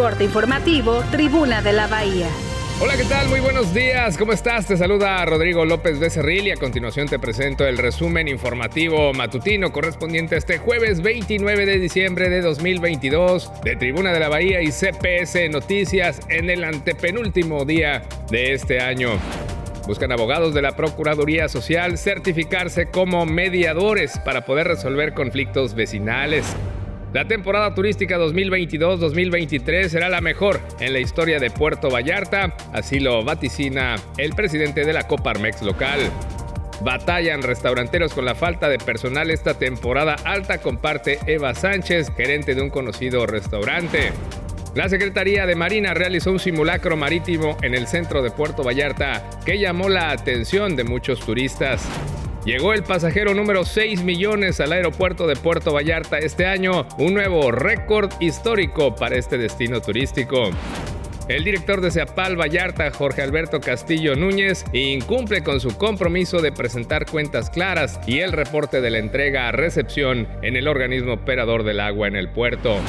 Corte informativo, Tribuna de la Bahía. Hola, ¿qué tal? Muy buenos días. ¿Cómo estás? Te saluda Rodrigo López Becerril y a continuación te presento el resumen informativo matutino correspondiente a este jueves 29 de diciembre de 2022 de Tribuna de la Bahía y CPS Noticias en el antepenúltimo día de este año. Buscan abogados de la Procuraduría Social certificarse como mediadores para poder resolver conflictos vecinales. La temporada turística 2022-2023 será la mejor en la historia de Puerto Vallarta, así lo vaticina el presidente de la Coparmex local. Batallan restauranteros con la falta de personal esta temporada alta, comparte Eva Sánchez, gerente de un conocido restaurante. La Secretaría de Marina realizó un simulacro marítimo en el centro de Puerto Vallarta que llamó la atención de muchos turistas. Llegó el pasajero número 6 millones al aeropuerto de Puerto Vallarta este año, un nuevo récord histórico para este destino turístico. El director de Ceapal Vallarta, Jorge Alberto Castillo Núñez, incumple con su compromiso de presentar cuentas claras y el reporte de la entrega a recepción en el organismo operador del agua en el puerto.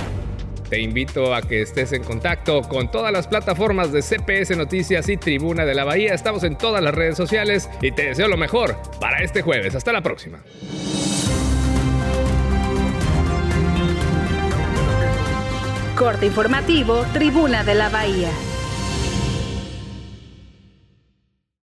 Te invito a que estés en contacto con todas las plataformas de CPS Noticias y Tribuna de la Bahía. Estamos en todas las redes sociales y te deseo lo mejor para este jueves. Hasta la próxima. Corte informativo, Tribuna de la Bahía.